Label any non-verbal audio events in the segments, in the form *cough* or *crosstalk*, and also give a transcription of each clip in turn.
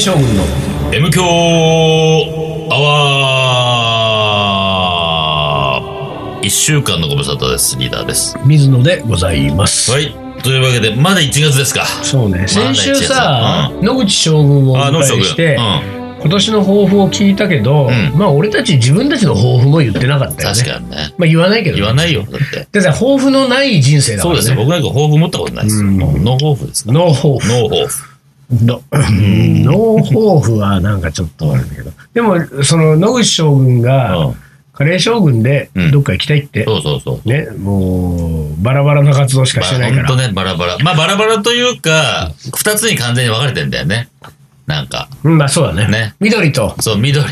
ー将軍の M 強アワー一週間のご無沙汰です。リーダーです。水野でございます。はい。というわけで、まだ1月ですか。そうね、先週さ、一野口将軍をおあ、野迎。えして、うん。今年の抱負を聞いたけど、んまあ俺たち自分たちの抱負も言ってなかったよね。確かにね。まあ言わないけど、言わないよ。だって。だって抱負のない人生だか。そうですよ。僕なんか抱負持ったことないですよ。うんノー抱負ですかノー抱負。ノー抱負。のノー抱負はなんかちょっとあれだけど。でも、その野口将軍が、うん。カレー将軍でうんどっか行きたいって、そうそうそう。ね、もう、バラバラな活動しかしてないから。まあ本当ね、バラバラ。まあ、バラバラというか、二つに完全に分かれてんだよね。なんか。うんまあそうだね。ね緑と。そう、緑。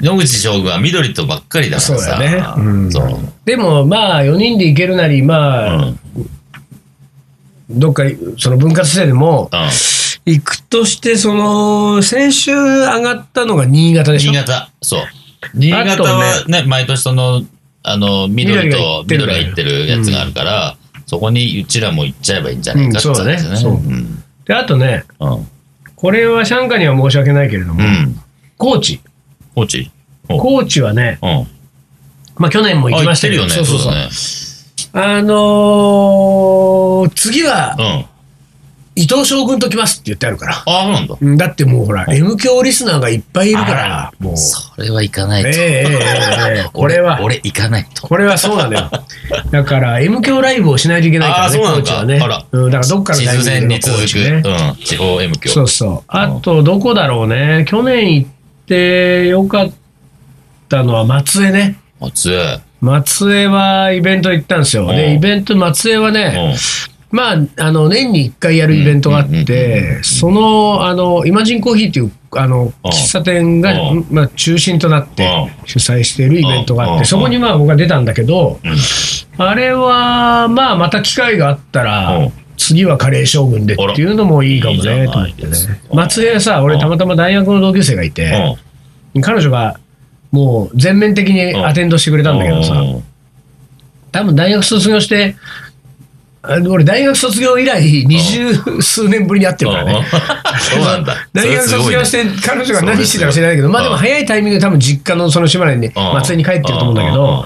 野口将軍は緑とばっかりだからさ。そうだねうんそう。でもまあ4人で行けるなり、まあ、うん。どっかその分割制でもうん。行くとして、その、先週上がったのが新潟でしょ？新潟。そう。新潟はね、毎年その、あの、緑と緑が行ってるやつがあるから、そこにうちらも行っちゃえばいいんじゃないかってうんそうだね話であとね、うん。うん。これはシャンカには申し訳ないけれども、うん。高知。高知？お高知はね、うん。まあ去年も行きましたけど、ね。そうそうそう。あのー次はうん。伊藤将軍と来ますって言ってあるから。ああ、そうなんだ。うんだってもうほら、M 教リスナーがいっぱいいるから、もう。それは行かないと。ええええええ *laughs* これは俺、俺行かないと。これはそうなんだよ。だから、M 教ライブをしないといけないからね、あーそうね。あらうん、だからどっかの地図タイミングで線に続く、ね。うん、地方 M 教。そうそう。あと、どこだろうね。去年行ってよかったのは松江ね。松江。松江はイベント行ったんですよ。うんで、イベント、松江はうね、ん。まあ、あの、年に1回やるイベントがあって、その、あの、イマジンコーヒーっていう、あの、うん喫茶店がうん、まあ、中心となってうん主催しているイベントがあっうんて、そこにまあ僕は出たんだけど、うん。あれは、まあ、また機会があったうらん、次はカレー将軍でっていうのもいいかもね、と思ってね。松江はさ、俺たまたま大学の同級生がいて、彼女がもう全面的にアテンドしてくれたんだけどさ、うん。多分大学卒業して、あの俺大学卒業以来二十数年ぶりに会ってるからね。そうなんだ。*laughs* 大学卒業して彼女が何してたか知らないけど、まあでも早いタイミングで多分実家のその島根に松江に帰ってると思うんだけど、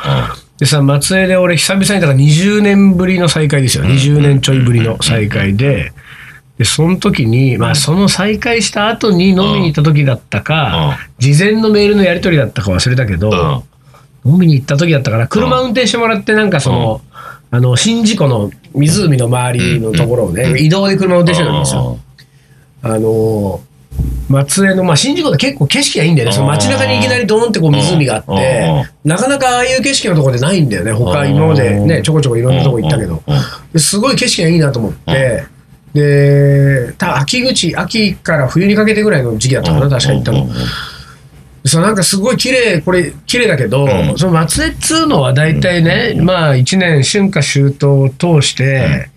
でさ、松江で俺久々にだから20年ぶりの再会ですよ。20年ちょいぶりの再会で、で、その時に、まあその再会した後に飲みに行った時だったか、事前のメールのやり取りだったか忘れたけど、飲みに行った時だったから、車運転してもらって、なんかその、あの、宍道湖の湖の周りのところをね、移動で車運転してたんですよ。あの、松江の、まあ、宍道湖って結構景色がいいんだよね。その街中にいきなりドーンってこう湖があって、なかなかああいう景色のところでないんだよね。他、今までね、ちょこちょこいろんなとこ行ったけど。ですごい景色がいいなと思って、で、た秋口、秋から冬にかけてぐらいの時期だったかな、確かに行ったの。そうなんかすごい綺麗これ綺麗だけど、うん。その松江っつうのは大体ね、まあ1年春夏秋冬を通して、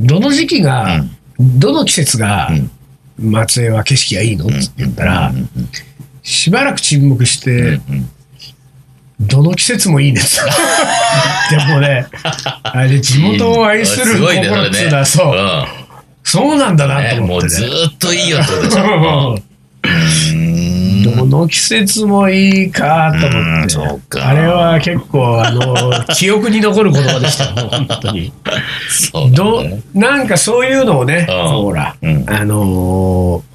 どの時期が、どの季節が松江は景色がいいの？って言ったら、しばらく沈黙して、どの季節もいいねって。*laughs* でもね、あれ地元を愛する心っつうのは、そう、そうなんだなと思ってね。ーっといいよってことでしょ。*laughs* うん。どの季節もいいかと思うんって、あれは結構、あの、*laughs* 記憶に残る言葉でした。よ、本当に。そうだどねなんかそういうのをね、うん。ほら、うん。あのー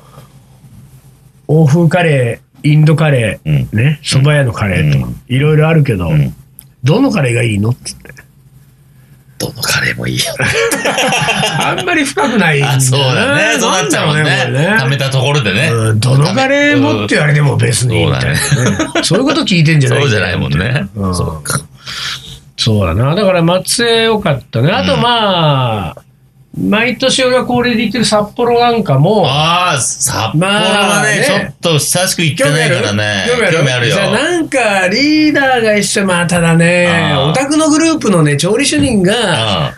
欧風カレー、インドカレー、うん。ね、蕎麦屋のカレーとかうん、いろいろあるけど、ん。どのカレーがいいのって。どのカレーもいいよ。*laughs* あんまり深くないそうだね。そうなっちゃうもんなんだろうね。貯めたところでね。うんどのカレーもって言われても別にみたいなね、そういうこと聞いてんじゃないそうじゃないもんね。うんそうか。そうだな。だから松江よかったね。あとまあ、毎年俺が恒例で行ってる札幌なんかも、ああ、札幌はまあねね、ちょっと久しく行ってないからね。興味ある？よじ。ゃあなんかリーダーが一緒まあただねオタクのグループのね調理主任があ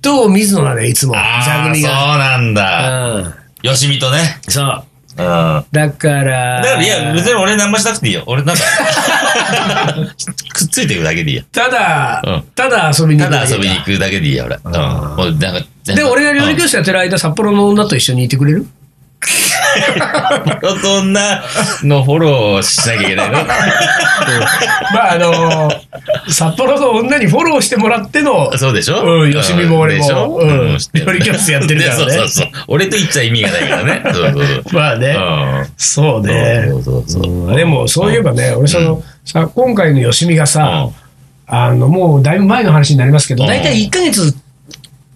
と水野だねいつもあー、座組そうがなんだ。うんよしみとね。そううん。だだからから、いや、別に俺何もしなくていいよ。俺なんか、*laughs* くっついていくだけでいいよ。ただ、うんただ遊びに行ただくだけ遊びに行くだけでいいよ、俺。うん。もうなんか、で俺が料理教室やってる間札幌の女と一緒にいてくれる？札幌と女のフォローをしなきゃいけないの？*laughs* まああの札幌の女にフォローしてもらっての、そうでしょ？うん、よしみも俺でしょ？も、うん、知ってる料理教室やってるからね。でそうそうそう。俺と言っちゃ意味がないからね。そうそうそう。*laughs* まあね、そうね。そうそうそうそううんでも、そういえばね、俺その、さ、今回のよしみがさ、あの、もうだいぶ前の話になりますけど、うん。大体1ヶ月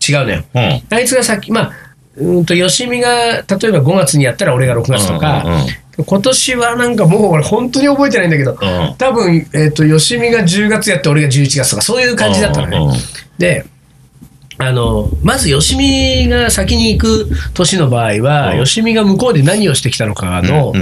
違うのよ。あいつがさっき、まあ、うんと、よしみが、例えば5月にやったら俺が6月とか、今年はなんかもう俺本当に覚えてないんだけど、ん。多分、えっ、と、よしみが10月やって俺が11月とか、そういう感じだったのね。で、あの、まず、よしみが先に行く年の場合は、うん。よしみが向こうで何をしてきたのかの、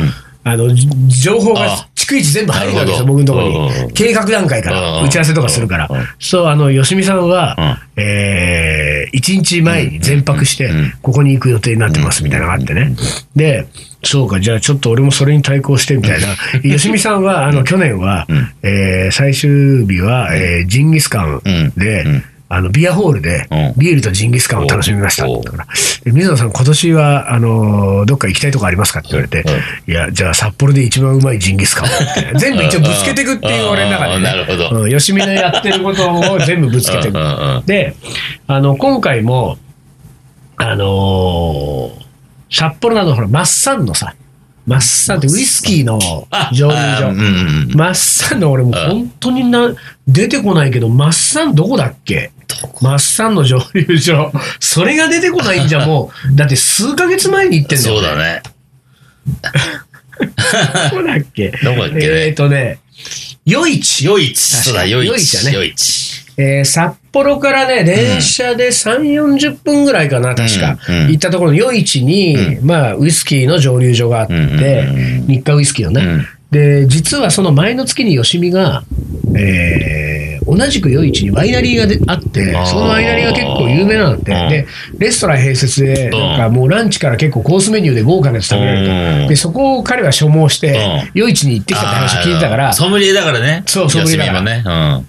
あの、じ情報があ逐一全部入るわけですよ、僕のところに。計画段階から、うん打ち合わせとかするから。うん。そう、あの、よしみさんは、えー、1日前に全泊してうん、ここに行く予定になってます、みたいなのがあってね。で、そうか、じゃあちょっと俺もそれに対抗して、みたいな。よしみさんは、あの、去年はうん、えー最終日は、えージンギスカンであの、ビアホールでうん、ビールとジンギスカンを楽しみました。だからで水野さん、今年は、あのーどっか行きたいとこありますかって言われて、いや、じゃあ札幌で一番うまいジンギスカンをって。*laughs* 全部一応ぶつけていくっていう俺の中で、ね。うんなるほどうん。よしみのやってることを全部ぶつけていく。で、あの、今回も、あのー札幌など、ほら、マッサンのさ、マッサンってウイスキーのあ蒸留所。マッサンの俺も本当にな、出てこないけど、マッサンどこだっけマッサンの蒸留所。それが出てこないんじゃもう、*laughs* だって数ヶ月前に行ってんだよ。そうだね。*laughs* どこだっけどこだっけ？ねえっ、とね、夜市。夜市。そうだ、夜夜市だね市。えー札幌からね、電車で3、40分ぐらいかな、確か。うんうん行ったところの夜市に、まあ、ウイスキーの蒸留所があって、うんうんうん日課ウイスキーのね。うんで、実はその前の月に吉見が、えー同じく夜市にワイナリーがであってそのワイナリーが結構有名なんだって。うんで、レストラン併設で、なんかもうランチから結構コースメニューで豪華なやつ食べられると。うんで、そこを彼は所望してうん、夜市に行ってきたって話を聞いてたからソムリエだからね。そうソムリエだからね。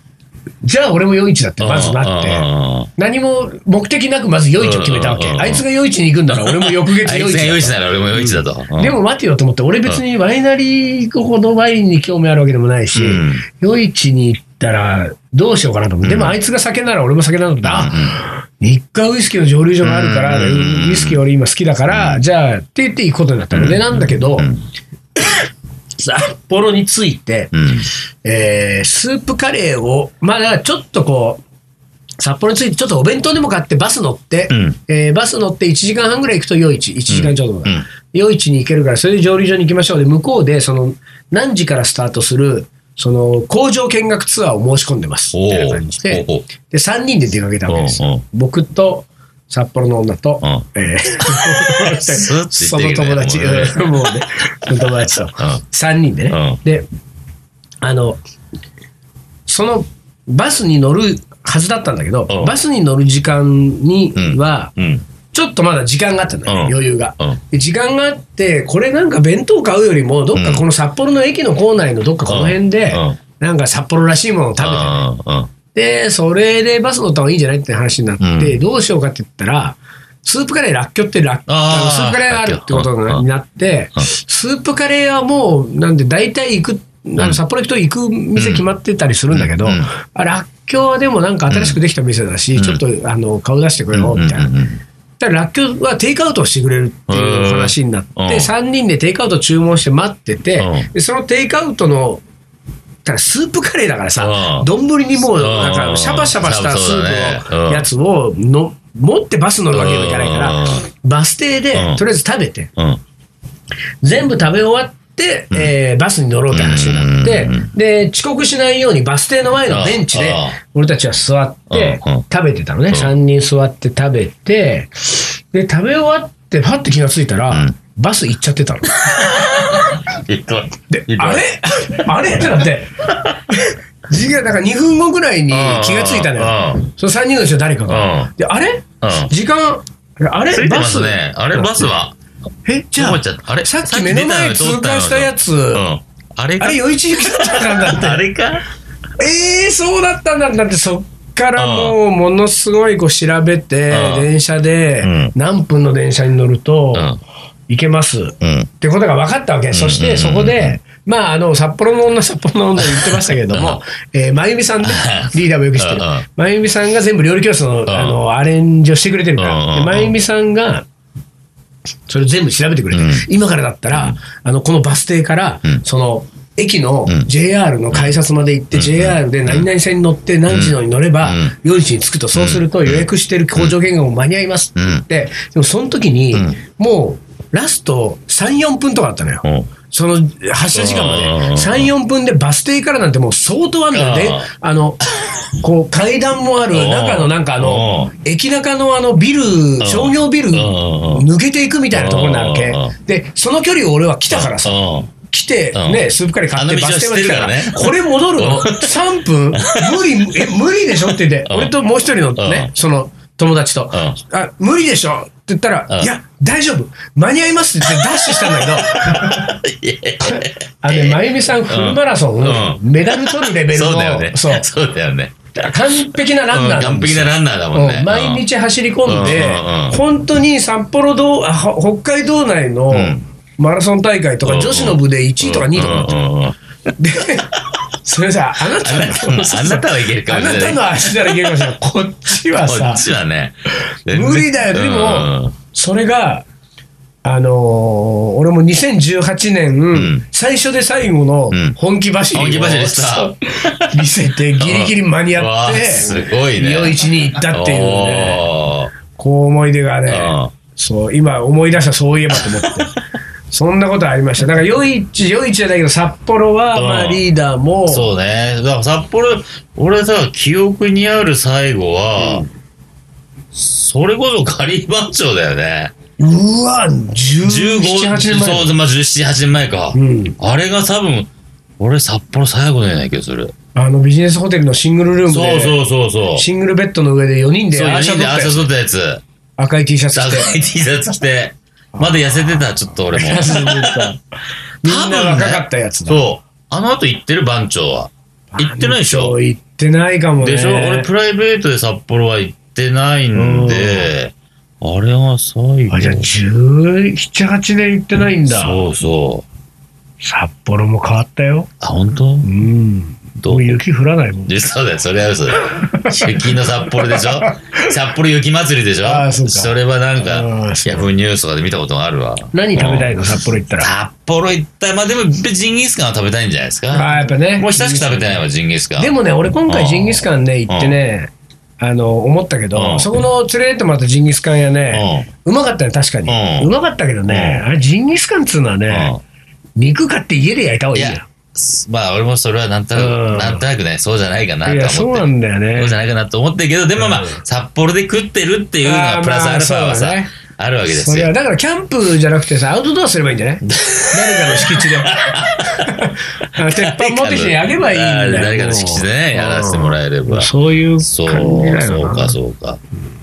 じゃあ俺も夜市だってうん。まずなって。うん何も目的なくまず夜市を決めたわけ。あいつが夜市に行くんなら俺も翌月あい夜市つが夜市だなら俺も夜市だと。と。でも待てよと思って、俺別にワイナリーほどワインに興味あるわけでもないし、うん夜市に行ったらどうしようかなと思って。でもあいつが酒なら俺も酒なんだ。って、あ、日課ウイスキーの蒸留所があるから、うんウイスキー俺今好きだから、じゃあって言って行くことになったの。で、なんだけど、札幌に着いて、うん。えースープカレーを、まあだからちょっとこう、札幌に着いてちょっとお弁当でも買ってバス乗って、うん。えーバス乗って1時間半ぐらい行くと夜市、1時間ちょうどだ、うん。夜市に行けるから、それで蒸留所に行きましょう。で、向こうでその何時からスタートする、その工場見学ツアーを申し込んでます。みたいな感じで、で、3人で出かけたわけですよ。僕と、札幌の女と、うん。えー *laughs* その友達、もうね。*laughs* 友達と、*laughs* 3人でね。うん。で、あの、そのバスに乗るはずだったんだけど、うん。バスに乗る時間には、うん。ちょっとまだ時間があったんだよ、うん。余裕が。時間があって、これなんか弁当買うよりも、どっかこの札幌の駅の構内のどっかこの辺でうん。うん、なんか札幌らしいものを食べて。で、それでバス乗った方がいいんじゃないって話になって、うん。どうしようかって言ったら、スープカレーらっきょってらっあーあのスープカレーがあるってことうんになって、うん。スープカレーはもう、なんで大体行く、あの札幌行くと行く店決まってたりするんだけど、うん。うん。あらっきょうはでもなんか新しくできた店だし、うん。ちょっとあの顔出してくれよ、みたいな。うんうんうんだかららっきょうはテイクアウトをしてくれるっていう話になって、うん。3人でテイクアウト注文して待ってて、うん。でそのテイクアウトの、だからスープカレーだからさう、ん。丼にもう、なんかうん。シャバシャバしたスープのやつをの持ってバス乗るわけにはいかないからうん、バス停でうん。とりあえず食べて、うん。全部食べ終わって、えーバスに乗ろうって話になってうん、で、遅刻しないようにバス停の前のベンチで俺たちは座ってうん。うん。食べてたのね。ん。3人座って食べて、で、食べ終わって、パッて気がついたらうん、バス行っちゃってたの。*laughs* であれ？あれ？ってなって、時間、だから2分後ぐらいに気がついたのよ。その3人のうちの誰かが。う。で、あれ？うん。時間、あれ？バスすね。あれ、バスは？え、じゃああれ？さっき目の前通過したやつ、うん。あれか？あれ、余市行きだったんだって。あれか？ええそうだったんだって、だってそっからもう、ものすごいこう調べて、うん。電車でうん、何分の電車に乗ると、うん。行けます。うん。ってことが分かったわけ。そして、そこで、まあ、あの、札幌の女、札幌の女言ってましたけれども、えー、まゆみさんね、リーダーもよく知ってる。まゆみさんが全部料理教室の、あの、アレンジをしてくれてるから。まゆみさんが、それを全部調べてくれて、うん。今からだったら、あの、このバス停から、うん。その、駅のうん。JR の改札まで行って、JR で何々線に乗って何時のに乗ればうん、4時に着くと、そうすると予約してる工場見学も間に合いますって言って、でもその時にうん、もう、ラスト3、4分とかあったのよ。うん。その発車時間まで。うん。3、4分でバス停からなんてもう相当あるんだよね。うん。あの、こう階段もあるうん。中のなんかあの、駅中のあのビル、商業ビルうん。抜けていくみたいなところになるわけ。うん。で、その距離を俺は来たからさ。うん。来て、うん。ね、スープカレー買ってバス停まで来たから、これ戻るの？うん ?3 分？無理、え、無理でしょって言って、うん。俺ともう一人のねう、ん。その友達と、ん。あ、無理でしょ？って言ったら、うん。いや、大丈夫、間に合いますって言ってダッシュしたんだけど、*laughs* あのね、まゆみさんフルマラソン、うん。メダル取るレベルの、そうだよね。そう。そうだよね。完璧なランナー完璧なランナーだもんね。うん。毎日走り込んで、本当に札幌道北海道内のん。マラソン大会とか、うん。女子の部で1位とか2位とかなってる、うんうんうん。で、それさ、あなたあなたのあなたはいけるかあなもしれない。たの足ならいけるかもしれない。こっちはこさっ、ちはね。無理だよ。でうん。も、それが、あのー俺も2018年、ん最初で最後のうん。本気走りを、う *laughs* 見せて、ギリギリ間に合って、*laughs* すごいね。夜市に行ったっていうね、こう思い出がねうん、そう、今思い出したそういえばと思って。そんなことありました。だから、夜市、夜市じゃないけど、札幌は、うんまあ、リーダーも、そうね。だから札幌、俺さ、記憶にある最後は、それこそカリー番長だよね。うわ、17、15、8年前。そう、まあ、17、8年前か。うん。あれが多分、俺札幌最後のような気がする。あの、ビジネスホテルのシングルルームで、そうそうそうそう。シングルベッドの上で4人でそう、4アーシャ撮ったやつ。た赤い T シャツ着て。赤い T シャツ着て。*laughs* まだ痩せてた、ちょっと俺も。みんな若かったやつだ。そう。あの後行ってる番長は。行ってないでしょ？行ってないかもね。でしょ？俺プライベートで札幌は行ってないんで、あれは最後。あ、じゃあ17、8年行ってないんだ。そうそう。札幌も変わったよ。あ、本当？うん。どうもう雪降らないもん。でそうだよ、それは嘘だよ。*laughs* 雪の札幌でしょ？札幌雪祭りでしょ？あーそうかれはなんあかヤフーニュースとかで見たことがあるわ。何食べたいの？の札幌行ったら。札幌行ったら、まあでも、ジンギスカンは食べたいんじゃないですか？ああ、やっぱね。もう久しく食べてないわ、ジンギスカン。でもね、俺今回ジンギスカンね、行ってね、あの、思ったけうど、んそこの連れてってもらったジンギスカン屋ね、うまかったね、確かに。うんうまかったけどね、うんあれジンギスカンっつうのはね、肉買って家で焼いた方がいいよ。いや、まあ俺もそれはなんとなうんく、なんとなくね、そうじゃないかなと思ってる。そうなんだよね。そうじゃないかなと思ってるけど、でもまあ、うん札幌で食ってるっていうのあーがプラスアルファはさまあね、あるわけですよ。だからキャンプじゃなくてさ、アウトドアすればいいんじゃない？*laughs* 誰かの敷地で。*laughs* 鉄板持ってきて焼けばいいんだよ。誰かの敷地でね、やらせてもらえれば。そういうそう、だよな。そうか、そうか。うん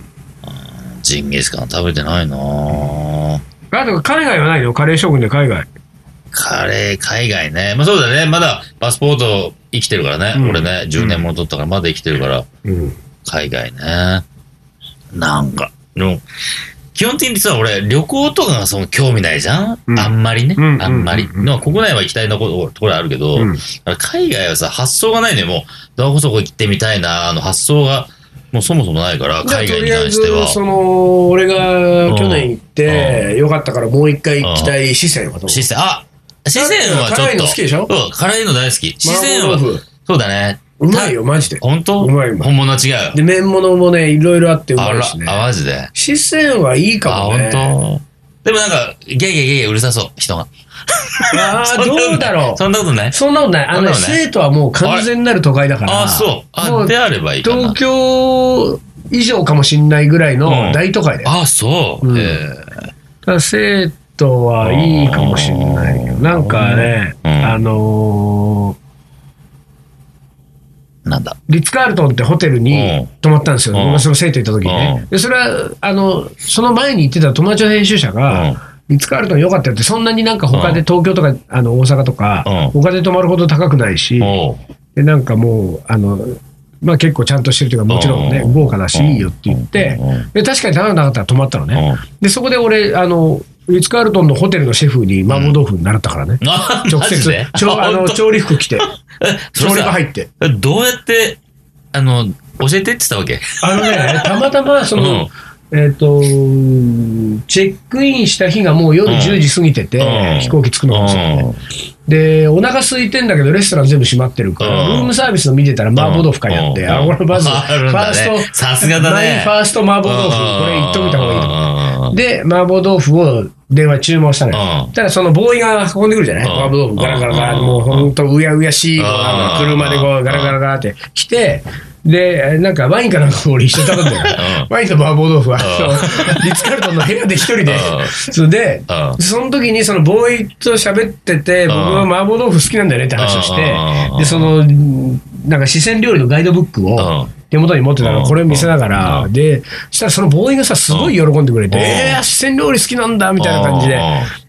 ジンギスカン食べてないなぁあと海外はないの？カレー将軍で海外。カレー、海外ね。まあそうだね。まだパスポート生きてるからね。うん俺ね、10年もの取ったからまだ生きてるから。うん。海外ね。なんか、でも、基本的にさ、俺、旅行とかがその興味ないじゃん、うんあんまりね。うんあんまり。うんでも国内は行きたいところところあるけど、うん海外はさ、発想がないね。もう、どこそこ行ってみたいな、あの発想が、もうそもそもないから、海外に関しては。その俺が去年行ってよかったからもう一回行きたい四川はどう四川、あ四川はちょっと。辛いの好きでしょ？うん、辛いの大好き。四川はそうだね。うまいよマジで本当？うまいうまい本物は違う。で麺物もねいろいろあってうまあらいし、ねあ、マジで？四川はいいあ、かもね本当？でもなんか、ゲーゲーゲーゲーうるさそう、人が。ああ *laughs* どうだろうそんなことない？そんなことないあのね生徒はもう完全なる都会だからあ、そう。あ、であればいいかな東。京以上かもしんないぐらいのうん大都会だよあ、そう。うんだ生徒はいいかもしれないけど、なんかね、うん。あのーなんだ？ーリッツ・カールトンってホテルにうん。泊まったんですよ、うん。僕がその生徒行った時にね。う。でそれはあの、その前に行ってた友達の編集者うん。が、リッツ・カールトン良かったよって、そんなになんか他でうん。東京とかあの大阪とか、うん。他で泊まるほど高くないし、でなんかもう、あのまあ、結構ちゃんとしてるというか、もちろんね、うん豪華だし、いいよって言ってで確かに高くなかったら泊まったのね。うん。で、そこで俺、あの、リッツ・カールトンのホテルのシェフに麻婆豆腐習ったからね。あ、*laughs* 直接。ちょあの調理服着て、*laughs* それさ調理場入って。どうやって、あの、教えてって言ったわけ？あのね、たまたま、*laughs* その、えっ、と、チェックインした日がもう夜うん。10時過ぎてて、うん。飛行機着くの。で、お腹空いてんだけど、レストラン全部閉まってるから、うん。ルームサービスの見てたら麻婆豆腐買いあって、うん。あ、これまず、ファースト、さすがだね。ファースト麻婆豆腐、これ言っといた方がいいと思う。いいで、麻婆豆腐を電話注文したのよ。うん。ただそのボーイが運んでくるじゃない？うん。麻婆豆腐ガラガラガラ、うんもうほん。とうやうやしい、うん。車でこうガラガラガラって来て、で、なんかワインかなんか俺一緒に頼んでるうん。ワインと麻婆豆腐は、*laughs* リッツ・カルトンの部屋で一人で。うん、それでう、ん。その時にそのボーイと喋ってて、僕は麻婆豆腐好きなんだよねって話をしてうん、で、その、なんか四川料理のガイドブックうをん手元に持ってたから、うん。これを見せながうら、ん。で、そしたらそのボーイがさ、すごい喜んでくれて、うん。えー、四川料理好きなんだ、みたいな感じうん。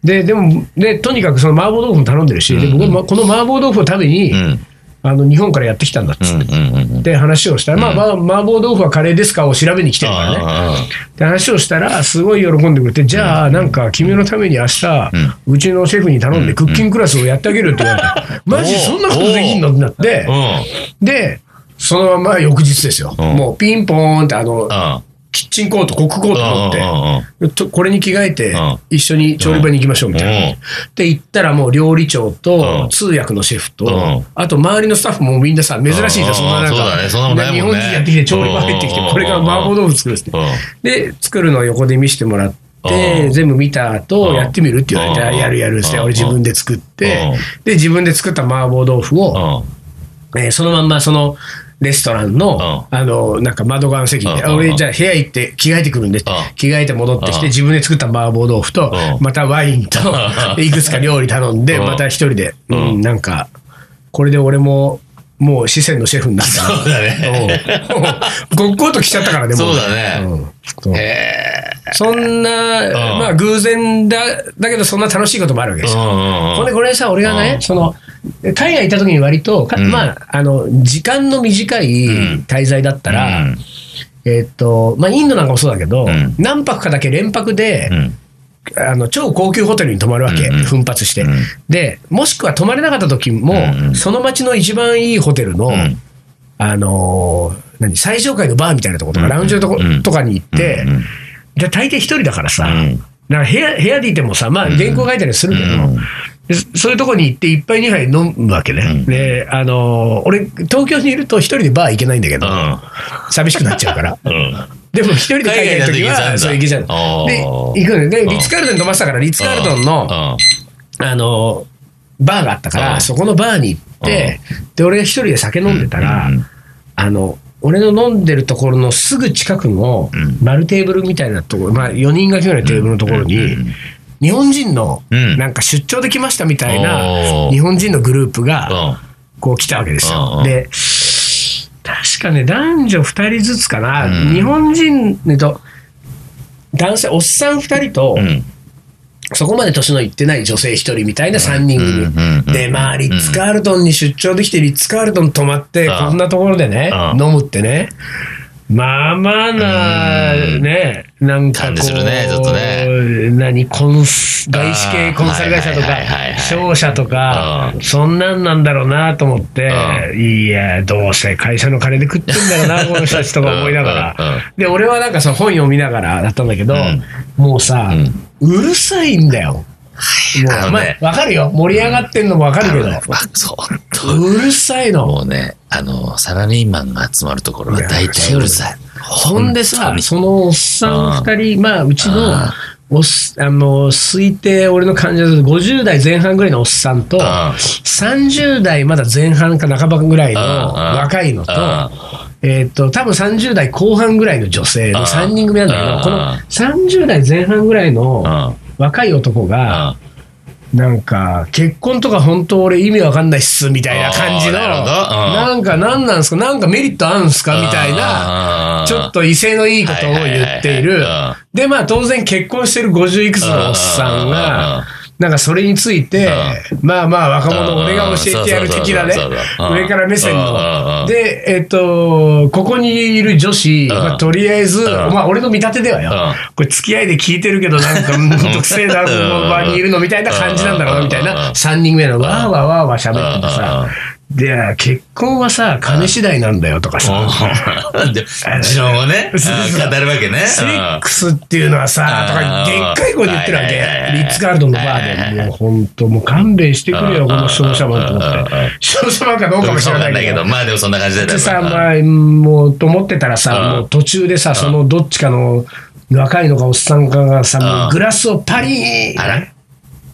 で。で、でも、で、とにかくその麻婆豆腐も頼んでるし、で、僕はまこの麻婆豆腐を食べにう、ん。あの、日本からやってきたんだっつうん。って。で話をしたら、まあ、まあ、麻婆豆腐はカレーですかを調べに来てるからね。で話をしたら、すごい喜んでくれて、じゃあ、なんか、君のために明日、うちのシェフに頼んで、クッキングクラスをやってあげるって言われて、マジそんなことできんのってなって、で、そのまま翌日ですよ。うん。もうピンポーンって、あの、キッチンコート、コックコート持って、とこれに着替えてうん、一緒に調理場に行きましょうみたいな。うん。で、行ったらもう料理長うん。と通訳のシェフとうん、あと周りのスタッフもみんなさ、珍しいじゃん、うん。そんななんそうだねそんなのか、ないもんね。日本人やってきて調理場入ってきてうん、これから麻婆豆腐作るっつって。うん。で、作るのを横で見せてもらって、うん。全部見た後、うん。やってみるって言われて、うん。あやるやるっつって、うん。俺自分で作ってうん、で、自分で作った麻婆豆腐を、えーそのまんまそのレストランの、あの、なんか窓側の席で、うん。あ俺じゃあ部屋行って着替えてくるんで、着替えて戻ってきて、うん。自分で作った麻婆豆腐とう、ん。またワインとう、ん *laughs* いくつか料理頼んで、うん。また一人で、ううんん、なんか、これで俺も、もう四川のシェフになった。な。そうだね。うん。ゴッコート来ちゃったからね、もそうだね。うん。へそんな、まあ偶然だ、だけどそんな楽しいこともあるわけですよ。これ、これさ、俺がね、うん。その、海外行った時に割と、かうん。まあ、あの、時間の短い滞在だったら、うん。えっと、まあ、インドなんかもそうだけど、うん。何泊かだけ連泊で、うん。あの、超高級ホテルに泊まるわけ、奮発して、うん。で、もしくは泊まれなかった時も、その街の一番いいホテルの、ん。あのー何、最上階のバーみたいなところとか、うんラウンジのとこ,、うん。とかに行って、うんで大抵一人だからさ、うん。なんか部屋部屋でいてもさ、まあ、原稿書いたりするけど、そういうとこに行って、一杯二杯飲むわけね。うん。で、あのー俺、東京にいると一人でバー行けないんだけど、うん。寂しくなっちゃうから。*laughs* うん。でも一人で海外の時は、そう行けちゃう。で、行くのよ。で、リッツ・カールトンに飛ばしたから、リッツ・カールトンの、あの、バーがあったから、うん。そこのバーに行って、で、俺が一人で酒飲んでたら、うん。あの、俺の飲んでるところのすぐ近くのうん。丸テーブルみたいなところ、まあ4人掛けぐらいのテーブルのところに、うん日本人のうん。なんか出張で来ましたみたいおなー。日本人のグループがうん。こう来たわけですうんよ。うん。で、確かね、男女2人ずつかな、うん。日本人と、男性、おっさん2人と、うんそこまで年のいってない女性1人みたいな3人組。で、まあ、リッツ・カールトンに出張できて、リッツ・カールトン泊まって、うん。こんなところでね、うん。飲むってね。まあまあな、うん。ね、なんかこう、ねちょっとね。何、コンス、外資系コンサル会社とか商社とかう、ん。そんなんなんだろうなと思って、ういや、どうせ会社の金で食ってんだろうな、*laughs* この人たちとか思いながら。で、俺はなんかその本読みながらだったんだけどうん、もうさ、うるさいんだよ。もう、まあのね。あ、わかるよ。盛り上がってんのもわかるけど、あそう。うるさいの。もうね、あの、サラリーマンが集まるところは大体うるさい。ほんでさ、そのおっさん二人、まあ、うちのうん、おあの、推定、俺の患者だと50代前半ぐらいのおっさんと、ん。30代まだ前半か半ばぐらいのうん。若いのとうん、えっと、多分30代後半ぐらいの女性のうん3人組なんだけど、うんこの30代前半ぐらいの若い男が、なんか、結婚とか本当俺意味わかんないっす、みたいな感じの、なん。なんか何なんすか、なんかメリットあるんすか、みたいな、ちょっと威勢のいいことを言っている。で、まあ当然結婚してる50いくつのおっさんが、なんかそれについて、まあまあ若者俺が教えてやる的なね上から目線の。んで、えっと、ここにいる女子、まあとりあえず、まあ俺の見立てではよ。うん、これ付き合いで聞いてるけどなんか、うんくせえな、場にいるのみたいな感じなんだろうなみたいな、3人目のわーわーわーわー喋っててさ、で、結婚はさ、金次第なんだよとかさ、うん。*laughs* で、持論をね、*laughs* 語るわけね。セックスっていうのはさ、とか、でっかい声で言ってるわけ。リッツガールドのバーで、もう本当、もう勘弁してくれよ、この商社マンと思って。商社マンかどうかも知らないけど。まあでもそんな感じだったでさ、よまあ、もう、と思ってたらさ、うん。もう途中でさ、そのどっちかの、若いのかおっさんかがさ、もうグラスをパリーン。あら。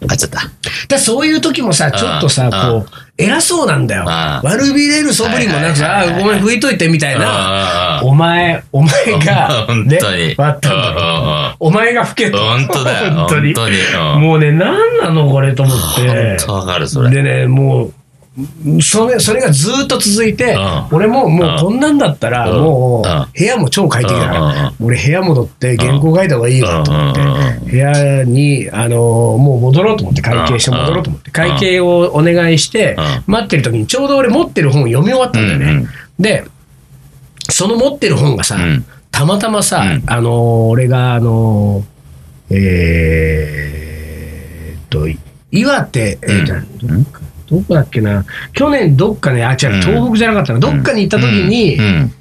あっちゃった。だそういう時もさ、ちょっとさ、うん。こう、偉そうなんだよ。うん悪びれる素振りもなくさ、ごめん、拭いといてみたいな。うんお前、お前が、*laughs* 本ね当に、割ったんだ。お前が吹けと。本当だよ本当に。もうね、なんなのこれと思って本。当わかる、それ。でね、もう、それ、それがずっと続いて、うん。俺ももうこんなんだったら、うん。もううん、部屋も超快適だから、俺部屋戻って原稿書いた方がいいわと思って部屋に、あの、もう戻ろうと思って、会計して戻ろうと思って、会計をお願いしてう、待ってる時にちょうど俺持ってる本を読み終わったんだよね。で、その持ってる本がさうん、たまたまさうん、あの、俺が、あの、えーっと、岩手、えーじゃあどこだっけな、去年どっかね、あ、違う、東北じゃなかったな、どっかに行った時にう、ん。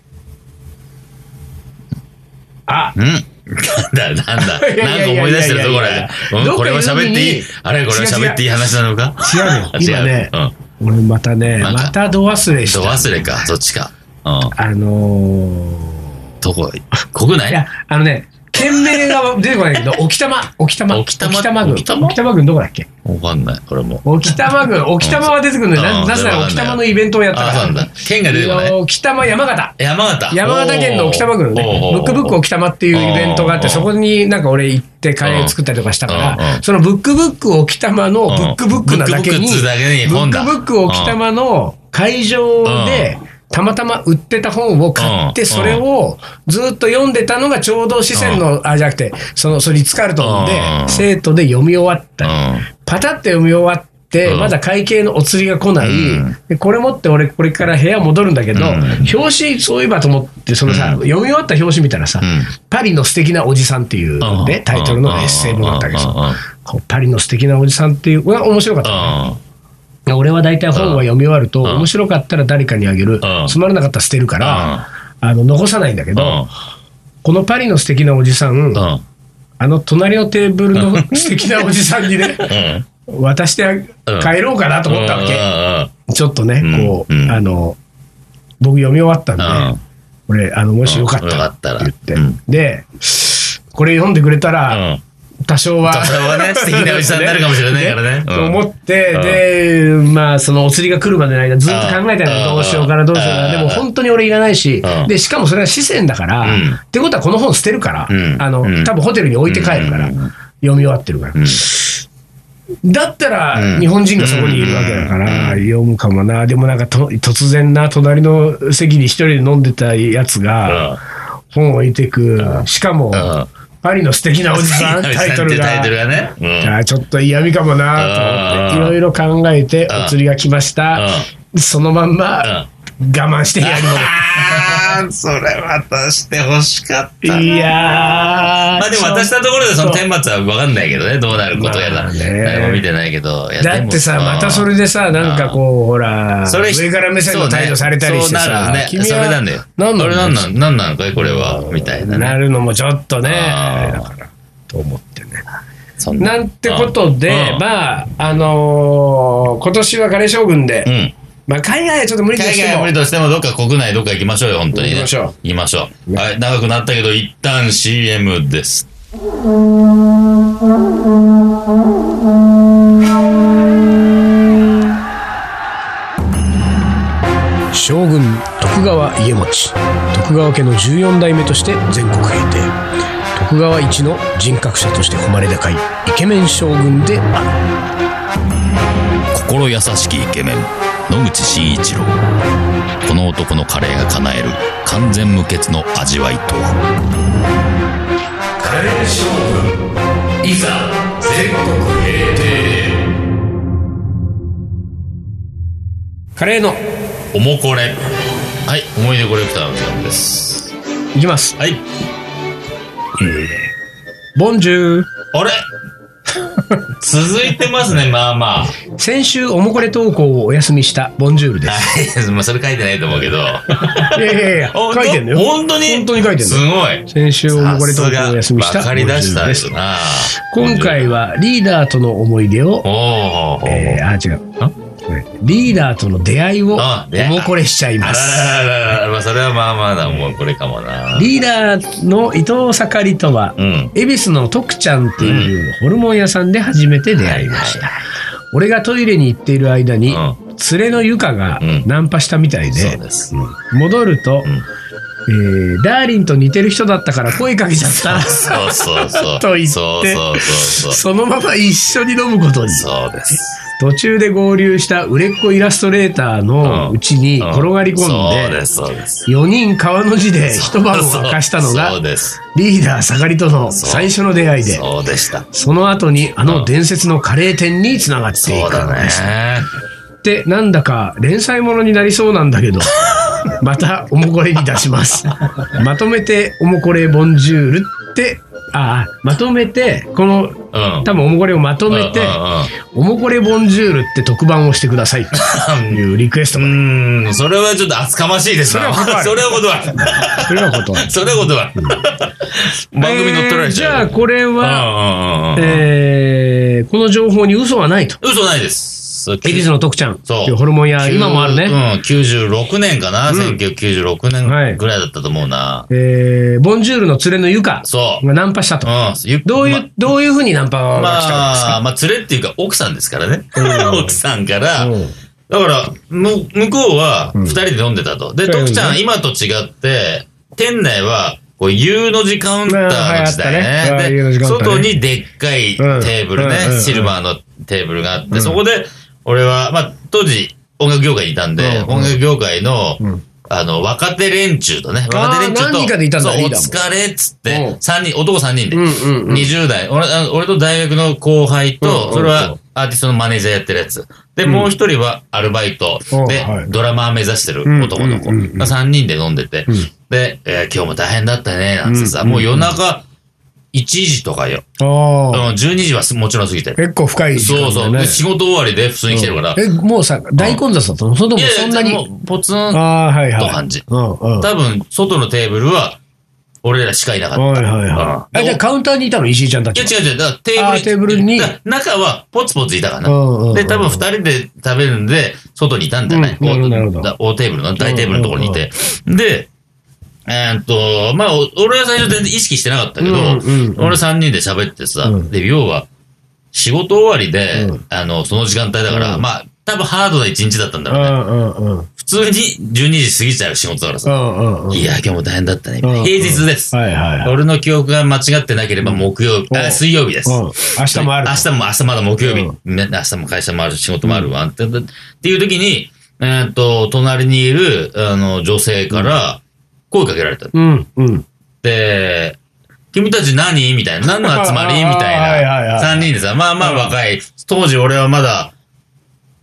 あ、うん。なんだ、なんだ。なんか思い出してるところいやいやいで。うんやこれは喋っていい？あれこれは喋っていい話なのか？違うのよ *laughs* あ今ね。俺またね、また度忘れしどた。忘れか、そっちか。うん。あのどこ、国ー、内？いや、あのね、県名が出てこないけど、置玉、置玉、置玉？郡、置玉？置玉郡どこだっけ？わかんない、俺も。置玉郡、置玉は出てくるんだよ。なうんなぜならそれはわかんない。置玉のイベントをやったあ、から。県が出てこない？置玉山形。山形。山形県の置玉郡ね、ブックブック置玉っていうイベントがあって、そこになんか俺行ってカレー作ったりとかしたから、んそのブックブック置玉のブックブックなだけに、ブックブックっつうだけにブッ本だクブック置玉の会場で、たまたま売ってた本を買って、うんそれをずっと読んでたのがちょうど四川の、あ、じゃなくて、その、それリッツカールトンでう、ん。生徒で読み終わった。うん。パタって読み終わって、うん。まだ会計のお釣りが来ない、うん。でこれ持って俺、これから部屋戻るんだけど、うん。表紙、そういえばと思って、そのさ、うん。読み終わった表紙見たらさ、うん。パリの素敵なおじさんっていう、ねうん。タイトルのエッセイ文だったわけですよ。パリの素敵なおじさんっていう、面白かったのね。俺は大体本は読み終わると、うん。面白かったら誰かにあげる、うん。つまらなかったら捨てるから、あの残さないんだけど、このパリの素敵なおじさん。あの隣のテーブルの *laughs* 素敵なおじさんにね、うん。渡してあ帰ろうかなと思ったわけ。け。ちょっとね、うん。こう、うん。あの、僕読み終わったんで、うん。俺、あの、もしよかったらかって言って、うん。で、これ読んでくれたうら、ん。多少は、多少はね *laughs* 素敵なおじさんになるかもしれないからね。うん。と思って、うん。で、まあ、そのお釣りが来るまでの間、ずっと考えたうんの、どうしようかな、どうしようかな。うん。でも、本当に俺いらないしうん、で、しかもそれは四川だから、うん。ってことはこの本捨てるからうん、あのうん、多分ホテルに置いて帰るから、うん。読み終わってるから。うん。だったら、うん。日本人がそこにいるわけだから、うん。読むかもな。でもなんかと、突然な、隣の席に一人で飲んでたやつが、本を置いてく。しかも、うんパリの素敵なおじさん、*laughs* タイトルが。タイトルがね。ちょっと嫌味かもなと思って、いろいろ考えて、うんお釣りが来ました。そのまんま、我慢してやるああ、それ渡してほしかったの。な。いやー。まあでも渡したところでその顛末は分かんないけどね、どうなることやら。まあね誰も見てないけど。だってさ、またそれでさ、なんかこう、ほら、それ上から目線の態度されたりしてさ、ね君はそれなんだよ。なんなのこれなんなん、なんなのかい？これは、みたいなね。なるのもちょっとね、だから、と思ってね。そんなんてことで、うんまあ、あのー今年はカレー将軍で、うん。まあ、海外はちょっと無理としても海外は無理、としても、どっか国内どっか行きましょうよ、本当にね。行きましょう行きましょう。はい、長くなったけど、一旦 CM です。将軍徳川家茂徳川家の14代目として全国平定徳川一の人格者として誉れ高いイケメン将軍である心優しきイケメン野口真一郎。この男のカレーが叶える完全無欠の味わいとは？カレー将軍いざ全国平定カレーのおもこれ。はい、思い出コレクターの時間です。いきます。はい。ボンジュー。あれ？*laughs* 続いてますね、まあまあ。先週おもこれ投稿をお休みしたボンジュールですはい、*laughs* まあそれ書いてないと思うけど。いやいやいや書いてんのよ本当？に？本当に書いてんすのごい。先週おもこれ投稿をお休みした分かり出したですよな。今回はリーダーとの思い出をおー、えー、あ、違う。これリーダーとの出会いをおもこれしちゃいます。らららら、まあそれはまあまあだ、もうこれかもな。リーダーの伊藤盛りとは、うん。恵比寿の徳ちゃんっていうホルモン屋さんで初めて出会いました。俺がトイレに行っている間に、うん連れのゆかがうんナンパしたみたいで、そうです。戻ると、んえーダーリンと似てる人だったから声かけちゃった。そうそうそう。*laughs* と言ってそうそうそうそう。そのまま一緒に飲むことに。そうです。途中で合流した売れっ子イラストレーターのうちに転がり込んで、そうです、そうです。4人川の字で一晩を明かしたのがです。リーダー盛りとの最初の出会いでそうでした。その後にあの伝説のカレー店につながっていくのです。。でなんだか連載ものになりそうなんだけど *laughs* またおもこれに出します。まとめておもこれボンジュールってああまとめてこのうん。多分おもこれをまとめておもこれボンジュールって特番をしてくださいと *laughs* いうリクエストうがーん、それはちょっと厚かましいですな。それは断る *laughs* それは断る。それはことはそれは断る。番組乗っ取られちじゃゃう。あこれは、えーこの情報に嘘はないと。嘘ないです。恵比寿の徳ちゃん。そう。いうホルモン屋、今もあるね。うん、96年かな、うん。1996はい。年ぐらいだったと思うな。えーボンジュールの連れのゆかそう。がナンパしたと。うん。ゆどういう、まどういうふうにナンパが来たんですまあ、か、まあ、連れっていうか、奥さんですからね。うん。*laughs* 奥さんから、うん。だから、む向こうはうん。二人で飲んでたと。で、二人でね徳ちゃん、今と違って、店内は、こう、U の字カウンターの時代ね。ね。で、ね。外にでっかいテーブルね。うん。うん。うん、シルバーのテーブルがあって、うん。そこで、俺は、まあ、当時、音楽業界にいたんで、うん音楽業界のうん、あの、若手連中とね、あー若手連中と、何人かでいたんだそう、おリーダーも。疲れっつっうん。て、三人、男三人で、うんうんうん。20代、俺あ俺と大学の後輩うんうんと、うん。それはアーティストのマネージャーやってるやつ。で、もう一人はアルバイト。うん。ではい、ドラマー目指してる男の子。うんうんうん。うんが3人で飲んでて。うん、で、えー今日も大変だったね、なんてさ、うん。もう夜中1時とかよ。あうんあ、12時はすもちろん過ぎてる。結構深い時間だそうそう。仕事終わりで普通に来てるから。え、もうさ、大混雑だったの？それともそんなに？ポツンああー、はいはい。と感じうんうん。多分、外のテーブルは、俺らしかいなかった。はいはいはい。うんあ、じゃあカウンターにいたの石井ちゃんたいや。違う違う。だからテーブルあーテーブルに中はポツポツいたかな。うんうんうんで、多分二人で食べるんで、外にいたんじゃない、うんなるほど大テーブルの、大テーブルのところにいて。で、えーっと、まあ、お俺は最初全然意識してなかったけど、うんうんうん俺三人で喋ってさ、うんで、要は、仕事終わりで、うんあの、その時間帯だから、うんまあ、多分ハードな一日だったんだうろうね。んうんうん。普通に12時過ぎちゃう仕事だからうさ。んうんうん。いや、今日も大変だったね。うん平日です。はいはいはい。俺の記憶が間違ってなければ木曜日、うんあ水曜日です。うん。明日もある。明日も、明日まだ木曜日。明日も会社もあるし、仕事もあるわ。ってっていう時に、えーっと、隣にいる、あの、女性から、声かけられた。うんうん。で、君たち何？みたいな。何の集まり？*laughs* みたいな。い三人でさ、まあまあうん若い。当時俺はまだ、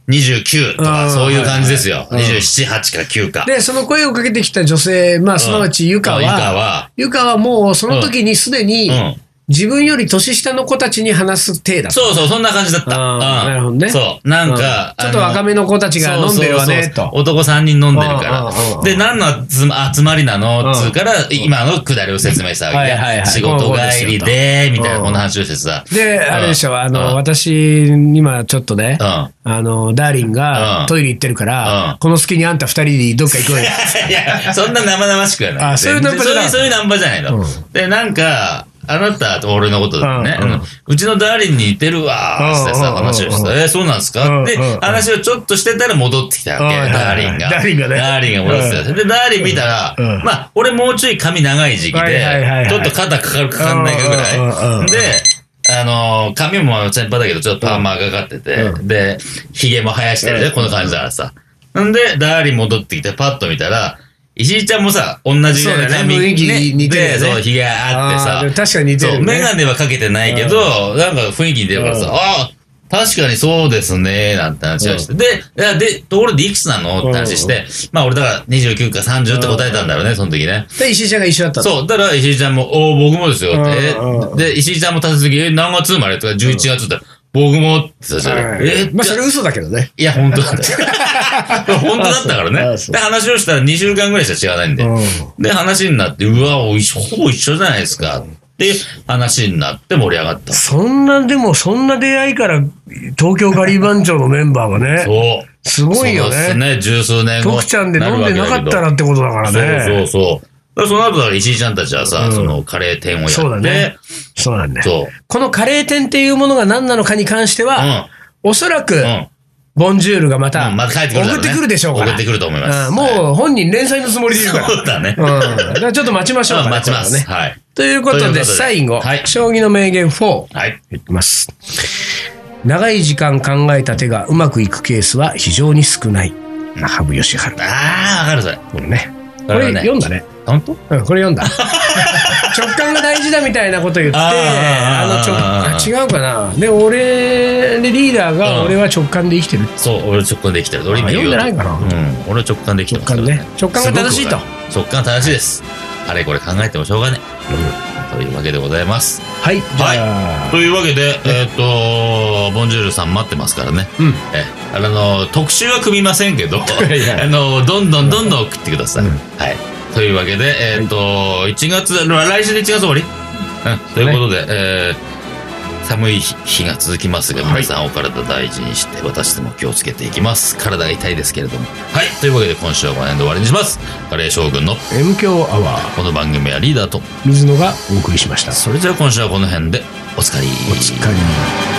29とうか、んそういう感じですよ。はいはい27、8か9か。で、その声をかけてきた女性、まあ、すなわちゆかは、は、ゆかはもうその時にすでにうん。自分より年下の子たちに話す体だった。そうそう、そんな感じだった。なるほどねそう。なんか、うんちょっと若めの子たちが飲んでるわね、と。男3人飲んでるから。で、何の集ま集まりなのつうから、今のくだりを説明したわけはいはいはい仕事帰りで、みたいなうんこの話をしてさ。で、あれでしょ、あうの、ん私、今ちょっとねう、ん。あの、ダーリンうんがトイレ行ってるかうんら、この隙にあんた二人でどっか行こうよ。*laughs* いや、そんな生々しくはない。あそういうナンパじゃないそういう、そういうナンパじゃないの。うんで、なんか、あなたと俺のことだよね。うんうん。うちのダーリンに似てるわーってさ、話をしてえー、そうなんですか？でうんうん、話をちょっとしてたら戻ってきたわけ、うんダーリンが。ダーリンがね。ダーリンが戻ってきた。で、ダーリン見たらうん、まあ、俺もうちょい髪長い時期で、いちょっと肩かかるかかんないかぐらい。で、あのー、髪も先輩だけど、ちょっとパーマがかってて、うで、髭も生やしてるね、うん。この感じだからさ。んで、ダーリン戻ってきて、パッと見たら、石井ちゃんもさ、同じぐらいのそうだね。雰囲気似てるよね。で、そう、髭あってさ。確かに似てるそう、メガネはかけてないけど、なんか雰囲気似てるからさ、うん。ああ、確かにそうですね、なんて話をして。で、で、ところでいくつなの？って話して、まあ俺だから29か30って答えたんだろうね、その時ね。で、石井ちゃんが一緒だったの。そう、だから石井ちゃんも、おお僕もですよって。で、石井ちゃんも立て続き、え、何月生まれ？とか11月って。言ったら、僕もって言ったじゃまあそれ嘘だけどね。いや、本当だった。*laughs* 本当だったからあね。で、話をしたら2週間ぐらいしか違わないんで。うんで、話になって、うわ、おいしほぼ一緒じゃないですか。って話になって盛り上がった。そんな、でもそんな出会いから、東京ガリバン長のメンバーがね、そう。すごいよそうですね。ね、十数年後。徳ちゃんで飲んでなかったらってことだからけだけどそうね。そうそう。その後だから石井ちゃんたちはさ、うんそのカレー店をやって。そうだねそうなんだよ。そう。このカレー店っていうものが何なのかに関しては、おそらくう、ん。うん。ボンジュールがまた、うんまた帰ってくるだろうね送ってくるでしょうから。送ってくると思いますうんもう本人連載のつもりでいるから。そうだね。うん。だからちょっと待ちましょうか待ちます。これはねはい。ということで、ということで最後、はい将棋の名言4。はい。いきます。長い時間考えた手がうまくいくケースは非常に少ない。羽生善治。ああ、わかるそれ。これね。これ読んだね。本当？うん、これ読んだ。*laughs* 直感が大事だみたいなこと言って、あの違うかな。で、俺、で、リーダーが、うん俺は直感で生きてる。そう、俺直感できてる。俺あ読んでないかなうん。俺直感できてます直感ね直感が正しいと直感正しいです。あれこれ考えてもしょうがねえ。というわけでございます。はい、じゃあ、というわけで、えっ、と、ボンジュールさん待ってますからね。うん。え、あの、特集は組みませんけど、*laughs* *laughs* あの、どんどんどんどん送ってください。うんはい。というわけで、えっ、と、1月、来週で1月終わり？うん。ということで、えー寒い日が続きますが、はい皆さんお体大事にして、私ども気をつけていきます。体が痛いですけれども。はい。というわけで、今週はこの辺で終わりにします。カレー将軍の M 強アワー、この番組はリーダーと、水野がお送りしました。それじゃあ今週はこの辺で、おつかり。お疲れ。